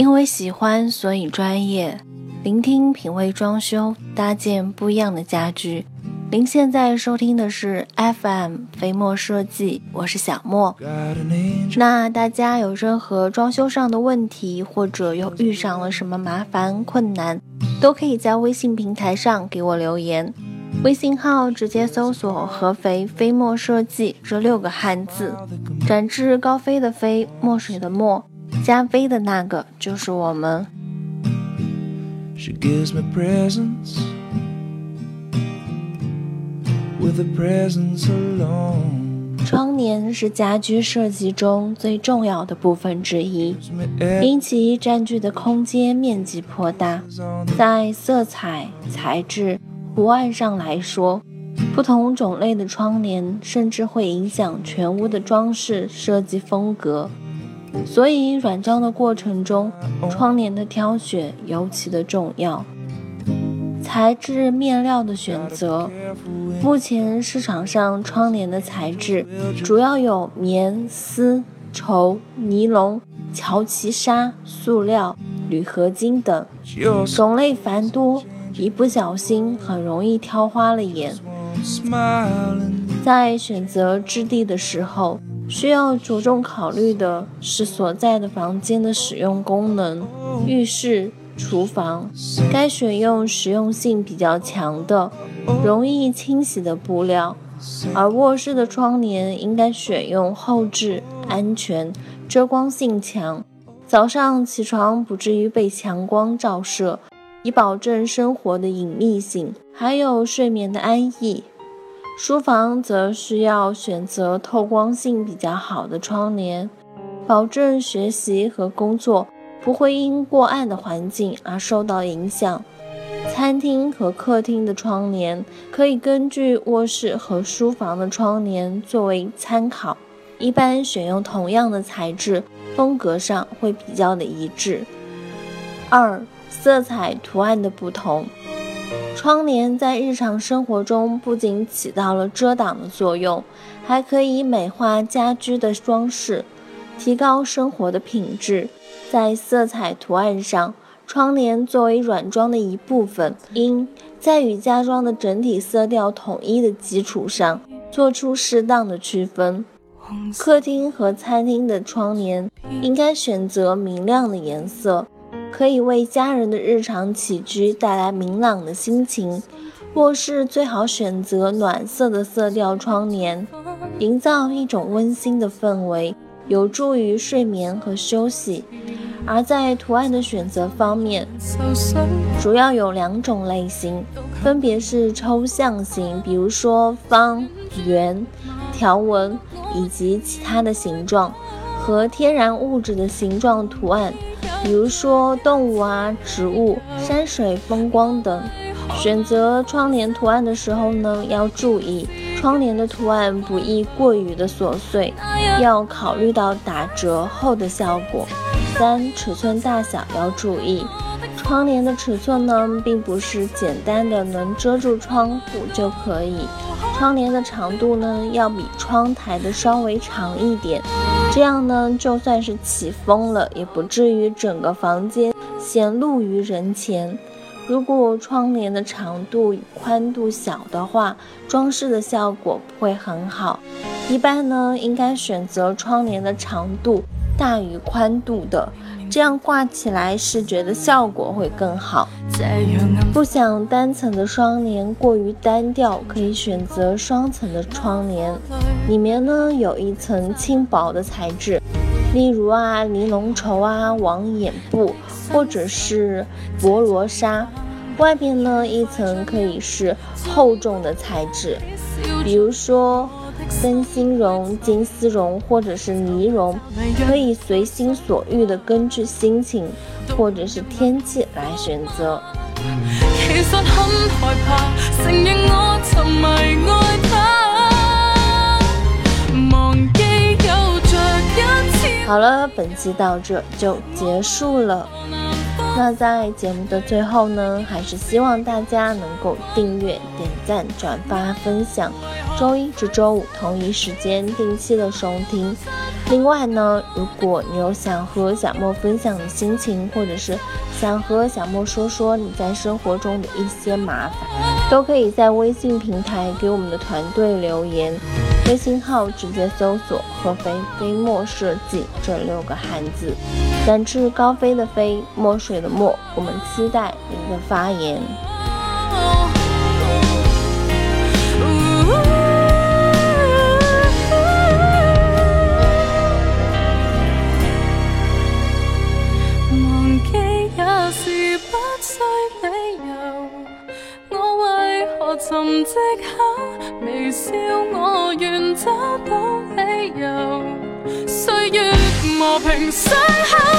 因为喜欢，所以专业。聆听品味装修，搭建不一样的家居。您现在收听的是 FM 飞墨设计，我是小莫。那大家有任何装修上的问题，或者又遇上了什么麻烦困难，都可以在微信平台上给我留言。微信号直接搜索“合肥飞墨设计”这六个汉字，展翅高飞的飞，墨水的墨。加菲的那个就是我们。窗帘是家居设计中最重要的部分之一，因其占据的空间面积颇大，在色彩、材质、图案上来说，不同种类的窗帘甚至会影响全屋的装饰设计风格。所以，软装的过程中，窗帘的挑选尤其的重要。材质面料的选择，目前市场上窗帘的材质主要有棉、丝、绸、尼龙、乔其纱、塑料、铝合金等，种类繁多，一不小心很容易挑花了眼。在选择质地的时候，需要着重考虑的是所在的房间的使用功能，浴室、厨房该选用实用性比较强的、容易清洗的布料，而卧室的窗帘应该选用厚质、安全、遮光性强，早上起床不至于被强光照射，以保证生活的隐秘性，还有睡眠的安逸。书房则需要选择透光性比较好的窗帘，保证学习和工作不会因过暗的环境而受到影响。餐厅和客厅的窗帘可以根据卧室和书房的窗帘作为参考，一般选用同样的材质，风格上会比较的一致。二、色彩图案的不同。窗帘在日常生活中不仅起到了遮挡的作用，还可以美化家居的装饰，提高生活的品质。在色彩图案上，窗帘作为软装的一部分，应在与家装的整体色调统一的基础上，做出适当的区分。客厅和餐厅的窗帘应该选择明亮的颜色。可以为家人的日常起居带来明朗的心情。卧室最好选择暖色的色调窗帘，营造一种温馨的氛围，有助于睡眠和休息。而在图案的选择方面，主要有两种类型，分别是抽象型，比如说方、圆、条纹以及其他的形状，和天然物质的形状图案。比如说动物啊、植物、山水、风光等。选择窗帘图案的时候呢，要注意窗帘的图案不宜过于的琐碎，要考虑到打折后的效果。三、尺寸大小要注意，窗帘的尺寸呢，并不是简单的能遮住窗户就可以。窗帘的长度呢，要比窗台的稍微长一点。这样呢，就算是起风了，也不至于整个房间显露于人前。如果窗帘的长度与宽度小的话，装饰的效果不会很好。一般呢，应该选择窗帘的长度大于宽度的。这样挂起来视觉的效果会更好。不想单层的窗帘过于单调，可以选择双层的窗帘，里面呢有一层轻薄的材质，例如啊尼龙绸啊、网眼布或者是薄罗纱，外面呢一层可以是厚重的材质，比如说。灯芯绒、金丝绒或者是呢绒，可以随心所欲的根据心情或者是天气来选择。其实很害怕，承认我沉迷爱他本期到这就结束了。那在节目的最后呢，还是希望大家能够订阅、点赞、转发、分享。周一至周五同一时间定期的收听。另外呢，如果你有想和小莫分享的心情，或者是想和小莫说说你在生活中的一些麻烦，都可以在微信平台给我们的团队留言。微信号直接搜索“合肥飞墨设计”这六个汉字，展翅高飞的飞，墨水的墨，我们期待您的发言。寻借口，微笑，我愿找到理由。岁月磨平伤口。